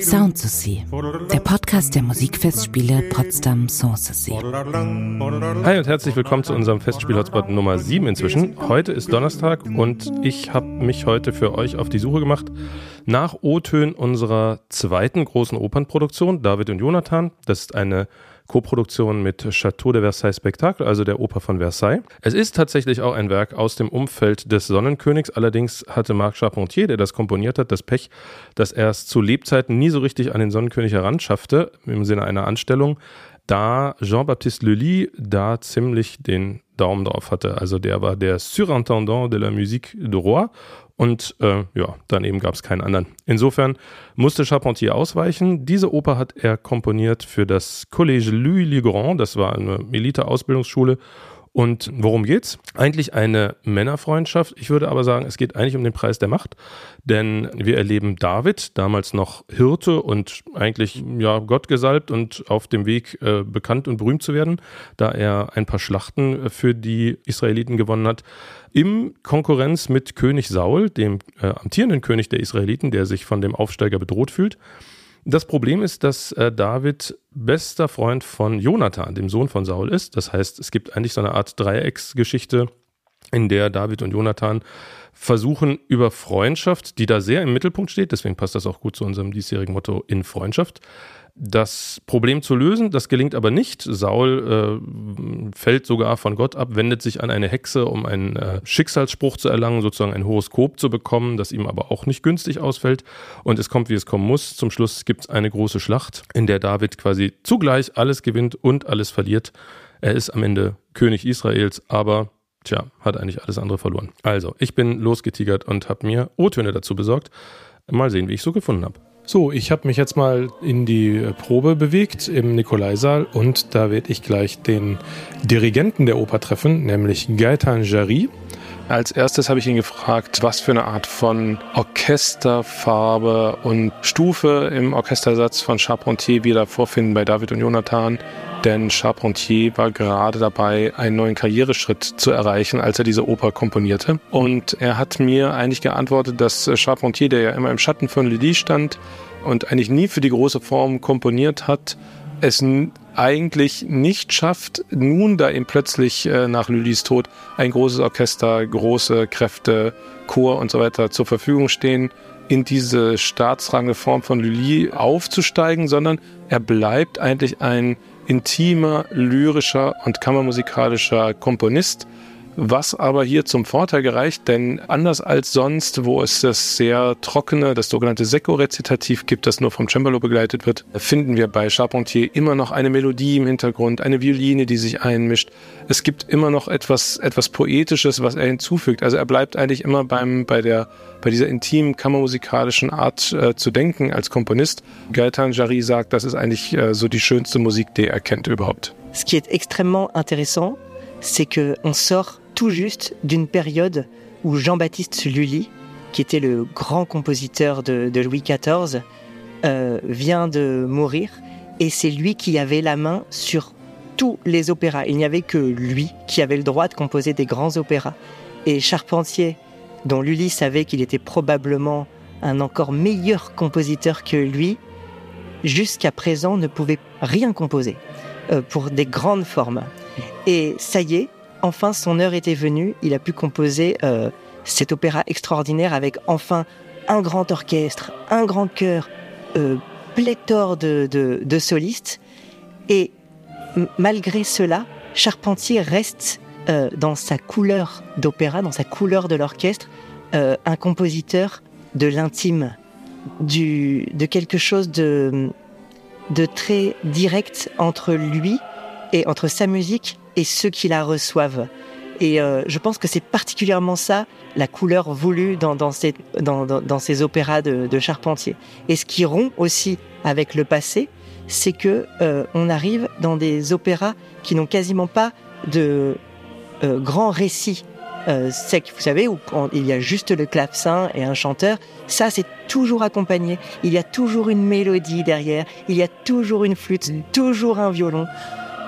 Sound der Podcast der Musikfestspiele Potsdam Sanssouci. Hi und herzlich willkommen zu unserem Festspiel-Hotspot Nummer 7 inzwischen. Heute ist Donnerstag und ich habe mich heute für euch auf die Suche gemacht nach O-Tönen unserer zweiten großen Opernproduktion, David und Jonathan. Das ist eine Koproduktion mit Château de Versailles Spektakel, also der Oper von Versailles. Es ist tatsächlich auch ein Werk aus dem Umfeld des Sonnenkönigs. Allerdings hatte Marc Charpentier, der das komponiert hat, das Pech, dass er es zu Lebzeiten nie so richtig an den Sonnenkönig heranschaffte, im Sinne einer Anstellung, da Jean-Baptiste Lully da ziemlich den Daumen drauf hatte. Also der war der Surintendant de la Musique du Roi und äh, ja, daneben gab es keinen anderen. Insofern musste Charpentier ausweichen. Diese Oper hat er komponiert für das Collège Louis Le Grand. Das war eine Elite-Ausbildungsschule und worum geht's? Eigentlich eine Männerfreundschaft. Ich würde aber sagen, es geht eigentlich um den Preis der Macht, denn wir erleben David, damals noch Hirte und eigentlich ja Gottgesalbt und auf dem Weg äh, bekannt und berühmt zu werden, da er ein paar Schlachten für die Israeliten gewonnen hat, im Konkurrenz mit König Saul, dem äh, amtierenden König der Israeliten, der sich von dem Aufsteiger bedroht fühlt. Das Problem ist, dass äh, David bester Freund von Jonathan, dem Sohn von Saul, ist. Das heißt, es gibt eigentlich so eine Art Dreiecksgeschichte, in der David und Jonathan versuchen über Freundschaft, die da sehr im Mittelpunkt steht, deswegen passt das auch gut zu unserem diesjährigen Motto in Freundschaft, das Problem zu lösen. Das gelingt aber nicht. Saul äh, fällt sogar von Gott ab, wendet sich an eine Hexe, um einen äh, Schicksalsspruch zu erlangen, sozusagen ein Horoskop zu bekommen, das ihm aber auch nicht günstig ausfällt. Und es kommt, wie es kommen muss. Zum Schluss gibt es eine große Schlacht, in der David quasi zugleich alles gewinnt und alles verliert. Er ist am Ende König Israels, aber tja, hat eigentlich alles andere verloren. Also, ich bin losgetigert und habe mir O-Töne dazu besorgt. Mal sehen, wie ich so gefunden habe. So, ich habe mich jetzt mal in die Probe bewegt im Nikolaisaal und da werde ich gleich den Dirigenten der Oper treffen, nämlich Gaetan Jarry. Als erstes habe ich ihn gefragt, was für eine Art von Orchesterfarbe und Stufe im Orchestersatz von Charpentier wir da vorfinden bei David und Jonathan. Denn Charpentier war gerade dabei, einen neuen Karriereschritt zu erreichen, als er diese Oper komponierte. Und er hat mir eigentlich geantwortet, dass Charpentier, der ja immer im Schatten von Lydie stand und eigentlich nie für die große Form komponiert hat, es eigentlich nicht schafft, nun da ihm plötzlich äh, nach Lülis Tod ein großes Orchester, große Kräfte, Chor und so weiter zur Verfügung stehen, in diese staatsrange Form von Lully aufzusteigen, sondern er bleibt eigentlich ein intimer, lyrischer und kammermusikalischer Komponist, was aber hier zum Vorteil gereicht, denn anders als sonst, wo es das sehr trockene, das sogenannte Secco-Rezitativ gibt, das nur vom Cembalo begleitet wird, finden wir bei Charpentier immer noch eine Melodie im Hintergrund, eine Violine, die sich einmischt. Es gibt immer noch etwas, etwas Poetisches, was er hinzufügt. Also er bleibt eigentlich immer beim, bei der, bei dieser intimen kammermusikalischen Art äh, zu denken als Komponist. Gaetan Jarry sagt, das ist eigentlich äh, so die schönste Musik, die er kennt überhaupt. Ce qui est extrêmement intéressant, c'est que on sort tout juste d'une période où Jean-Baptiste Lully, qui était le grand compositeur de, Louis XIV, euh, vient de mourir et c'est lui qui avait la main sur tous les opéras. Il n'y avait que lui qui avait le droit de composer des grands opéras. Et Charpentier, dont Lully savait qu'il était probablement un encore meilleur compositeur que lui, jusqu'à présent ne pouvait rien composer euh, pour des grandes formes. Et ça y est, enfin son heure était venue, il a pu composer euh, cet opéra extraordinaire avec enfin un grand orchestre, un grand chœur, euh, pléthore de, solistes. Et malgré cela, Charpentier reste euh, dans sa couleur d'opéra, dans sa couleur de l'orchestre, un compositeur de l'intime, de quelque chose de, de très direct entre lui et entre sa musique et ceux qui la reçoivent. Et euh, je pense que c'est particulièrement ça, la couleur voulue dans, dans, ces, dans, dans, ces opéras de, de, Charpentier. Et ce qui rompt aussi avec le passé, c'est que euh, on arrive dans des opéras qui n'ont quasiment pas de euh, grands récits euh, secs, vous savez, où il y a juste le clavecin et un chanteur. Ça, c'est toujours accompagné. Il y a toujours une mélodie derrière. Il y a toujours une flûte, toujours un violon.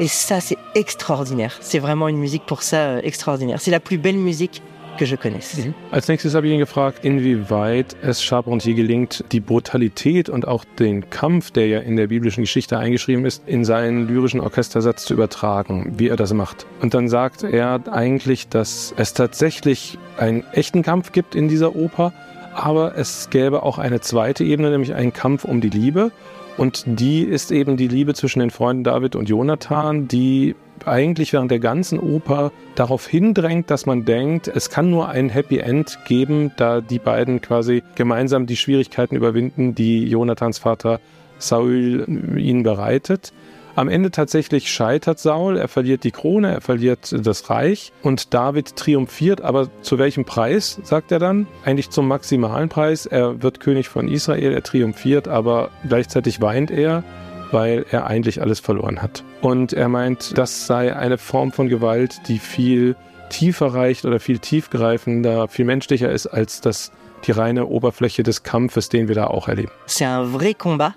Et ça, c'est extraordinaire. C'est vraiment une musique pour ça euh, extraordinaire. C'est la plus belle musique que je connaisse. Mhm. Als nächstes habe ich ihn gefragt, inwieweit es Charpentier gelingt, die Brutalität und auch den Kampf, der ja in der biblischen Geschichte eingeschrieben ist, in seinen lyrischen Orchestersatz zu übertragen, wie er das macht. Und dann sagt er eigentlich, dass es tatsächlich einen echten Kampf gibt in dieser Oper, aber es gäbe auch eine zweite Ebene, nämlich einen Kampf um die Liebe. Und die ist eben die Liebe zwischen den Freunden David und Jonathan, die eigentlich während der ganzen Oper darauf hindrängt, dass man denkt, es kann nur ein Happy End geben, da die beiden quasi gemeinsam die Schwierigkeiten überwinden, die Jonathans Vater Saul ihnen bereitet. Am Ende tatsächlich scheitert Saul, er verliert die Krone, er verliert das Reich und David triumphiert, aber zu welchem Preis, sagt er dann? Eigentlich zum maximalen Preis. Er wird König von Israel, er triumphiert, aber gleichzeitig weint er, weil er eigentlich alles verloren hat. Und er meint, das sei eine Form von Gewalt, die viel tiefer reicht oder viel tiefgreifender, viel menschlicher ist als das die reine Oberfläche des Kampfes, den wir da auch erleben. C'est un vrai combat.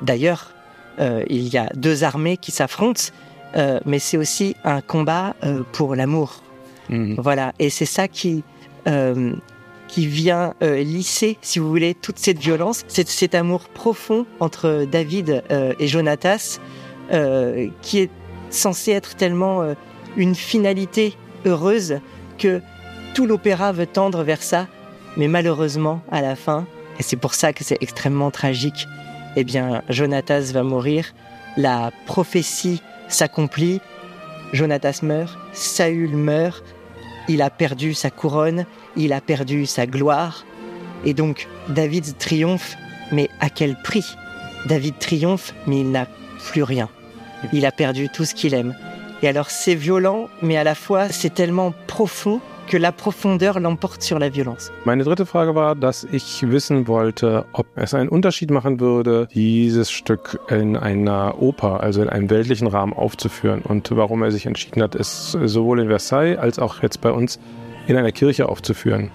D'ailleurs, euh, il y a deux armées qui s'affrontent, euh, mais c'est aussi un combat euh, pour l'amour. Mhm. Voilà, et c'est ça qui, qui vient lisser, si vous voulez, toute cette violence, c'est cet amour profond entre David et Jonatas, qui est censé être tellement une finalité heureuse que tout l'opéra veut tendre vers ça, mais malheureusement, à la fin, et c'est pour ça que c'est extrêmement tragique, eh bien, Jonatas va mourir, la prophétie s'accomplit, Jonatas meurt, Saül meurt, il a perdu sa couronne, il a perdu sa gloire, et donc David triomphe, mais à quel prix? David triomphe, mais il n'a plus rien. Il a perdu tout ce qu'il aime. Et alors c'est violent, mais à la fois c'est tellement profond que la profondeur l'emporte sur la violence. Meine dritte Frage war, dass ich wissen wollte, ob es einen Unterschied machen würde, dieses Stück in einer Oper, also in einem weltlichen Rahmen aufzuführen und warum er sich entschieden hat, es sowohl in Versailles als auch jetzt bei uns in einer Kirche aufzuführen.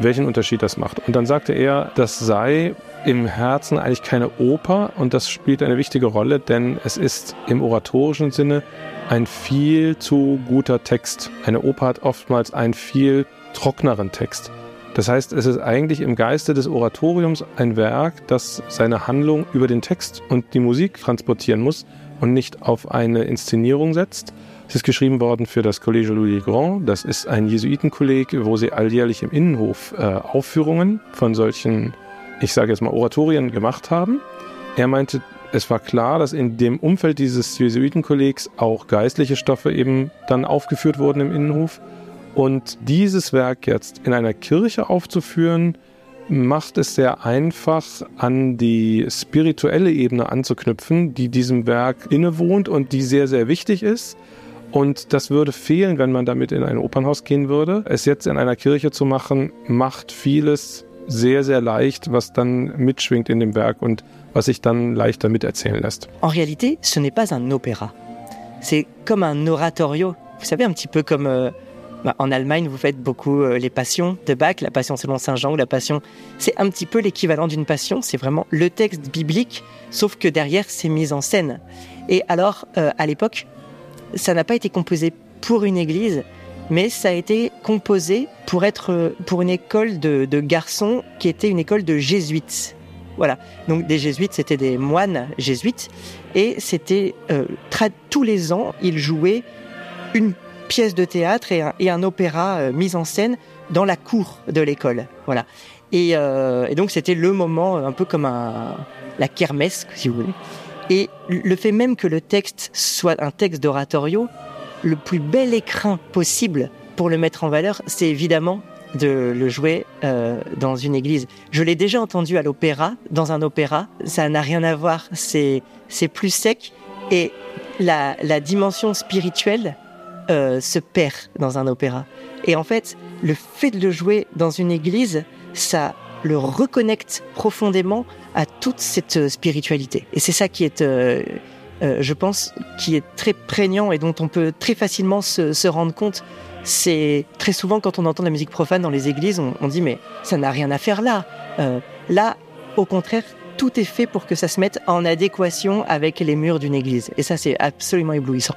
Welchen Unterschied das macht. Und dann sagte er, das sei im Herzen eigentlich keine Oper und das spielt eine wichtige Rolle, denn es ist im oratorischen Sinne ein viel zu guter Text. Eine Oper hat oftmals einen viel trockneren Text. Das heißt, es ist eigentlich im Geiste des Oratoriums ein Werk, das seine Handlung über den Text und die Musik transportieren muss und nicht auf eine Inszenierung setzt. Es ist geschrieben worden für das Collège Louis Grand. Das ist ein Jesuitenkolleg, wo sie alljährlich im Innenhof äh, Aufführungen von solchen, ich sage jetzt mal, Oratorien gemacht haben. Er meinte, es war klar, dass in dem Umfeld dieses Jesuitenkollegs auch geistliche Stoffe eben dann aufgeführt wurden im Innenhof. Und dieses Werk jetzt in einer Kirche aufzuführen, macht es sehr einfach, an die spirituelle Ebene anzuknüpfen, die diesem Werk innewohnt und die sehr, sehr wichtig ist. Und das würde fehlen, wenn man damit in ein Opernhaus gehen würde. Es jetzt in einer Kirche zu machen, macht vieles sehr, sehr leicht, was dann mitschwingt in dem Werk und was sich dann leichter miterzählen lässt. En réalité, ce n'est pas un opéra. C'est comme un oratorio. Vous savez, un petit peu comme euh, bah, en Allemagne, vous faites beaucoup euh, les passions de Bach, la passion selon Saint Jean ou la passion. C'est un petit peu l'équivalent d'une passion. C'est vraiment le texte biblique, sauf que derrière, c'est mis en scène. Et alors, euh, à l'époque, ça n'a pas été composé pour une église, mais ça a été composé pour être euh, pour une école de, garçons qui était une école de jésuites. Voilà. Donc des jésuites, c'était des moines jésuites. Et c'était euh, tous les ans, ils jouaient une pièce de théâtre et un, opéra euh, mis en scène dans la cour de l'école. Voilà. Et, euh, donc c'était le moment, un peu comme la kermesse, si vous voulez. Et le fait même que le texte soit un texte d'oratorio, le plus bel écrin possible pour le mettre en valeur, c'est évidemment de le jouer euh, dans une église. Je l'ai déjà entendu à l'opéra, dans un opéra. Ça n'a rien à voir. C'est plus sec et la, la dimension spirituelle euh, se perd dans un opéra. Et en fait, le fait de le jouer dans une église, ça le reconnecte profondément à toute cette spiritualité. Et c'est ça qui est, euh, euh, je pense, qui est très prégnant et dont on peut très facilement se, rendre compte c'est très souvent quand on entend de la musique profane dans les églises, on, on dit mais ça n'a rien à faire là. Euh, là, au contraire, tout est fait pour que ça se mette en adéquation avec les murs d'une église. Et ça, c'est absolument éblouissant.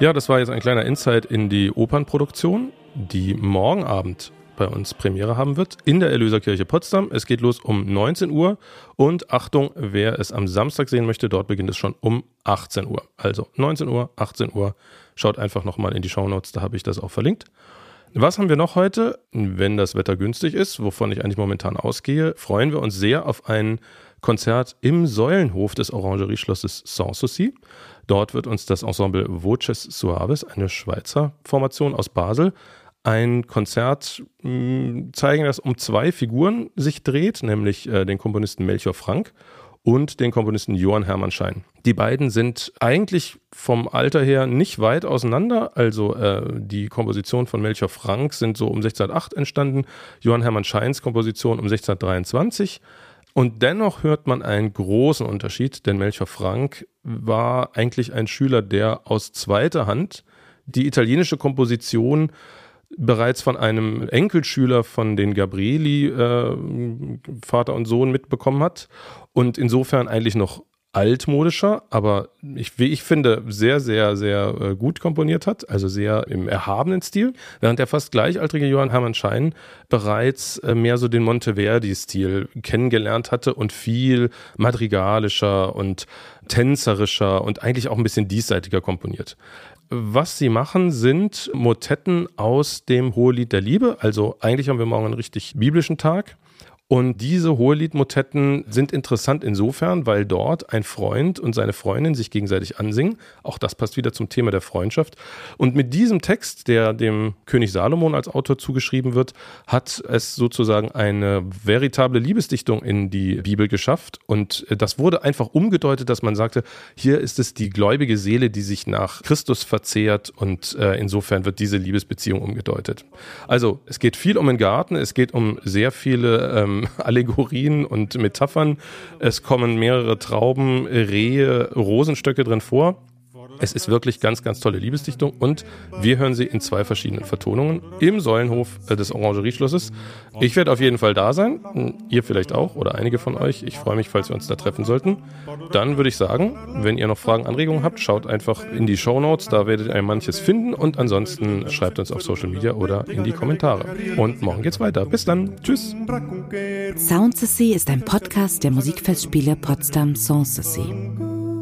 Ja, das war jetzt ein kleiner Insight in die Opernproduktion. die morgen Abend bei uns Premiere haben wird in der Erlöserkirche Potsdam. Es geht los um 19 Uhr und Achtung, wer es am Samstag sehen möchte, dort beginnt es schon um 18 Uhr. Also 19 Uhr, 18 Uhr. Schaut einfach nochmal in die Shownotes, da habe ich das auch verlinkt. Was haben wir noch heute? Wenn das Wetter günstig ist, wovon ich eigentlich momentan ausgehe, freuen wir uns sehr auf ein Konzert im Säulenhof des Orangerieschlosses Sanssouci. Dort wird uns das Ensemble Voces Suaves, eine Schweizer Formation aus Basel, ein Konzert mh, mm, zeigen, das um zwei Figuren sich dreht, nämlich äh, den Komponisten Melchior Frank und den Komponisten Johann Hermann Schein. Die beiden sind eigentlich vom Alter her nicht weit auseinander. Also äh, die Komposition von Melchior Frank sind so um 1608 entstanden, Johann Hermann Scheins Komposition um 1623. Und dennoch hört man einen großen Unterschied, denn Melchior Frank war eigentlich ein Schüler, der aus zweiter Hand die italienische Komposition bereits von einem Enkelschüler von den Gabrieli, äh, Vater und Sohn, mitbekommen hat und insofern eigentlich noch altmodischer, aber ich, wie ich finde, sehr, sehr, sehr äh, gut komponiert hat, also sehr im erhabenen Stil, während der fast gleichaltrige Johann Hermann Schein bereits äh, mehr so den Monteverdi-Stil kennengelernt hatte und viel madrigalischer und tänzerischer und eigentlich auch ein bisschen diesseitiger komponiert. Was sie machen, sind Motetten aus dem Hohelied der Liebe. Also eigentlich haben wir morgen einen richtig biblischen Tag. Und diese Hoheliedmotetten sind interessant insofern, weil dort ein Freund und seine Freundin sich gegenseitig ansingen. Auch das passt wieder zum Thema der Freundschaft. Und mit diesem Text, der dem König Salomon als Autor zugeschrieben wird, hat es sozusagen eine veritable Liebesdichtung in die Bibel geschafft. Und das wurde einfach umgedeutet, dass man sagte, hier ist es die gläubige Seele, die sich nach Christus verzehrt. Und äh, insofern wird diese Liebesbeziehung umgedeutet. Also es geht viel um den Garten, es geht um sehr viele ähm, Allegorien und Metaphern. Es kommen mehrere Trauben, Rehe, Rosenstöcke drin vor. Es ist wirklich ganz, ganz tolle Liebesdichtung und wir hören sie in zwei verschiedenen Vertonungen im Säulenhof äh, des Orangerieschlosses. Ich werde auf jeden Fall da sein, ihr vielleicht auch oder einige von euch. Ich freue mich, falls wir uns da treffen sollten. Dann würde ich sagen, wenn ihr noch Fragen, Anregungen habt, schaut einfach in die Show Notes, da werdet ihr manches finden und ansonsten schreibt uns auf Social Media oder in die Kommentare. Und morgen geht's weiter. Bis dann. Tschüss. Soundsessy ist ein Podcast der Musikfestspiele Potsdam Sanssouci.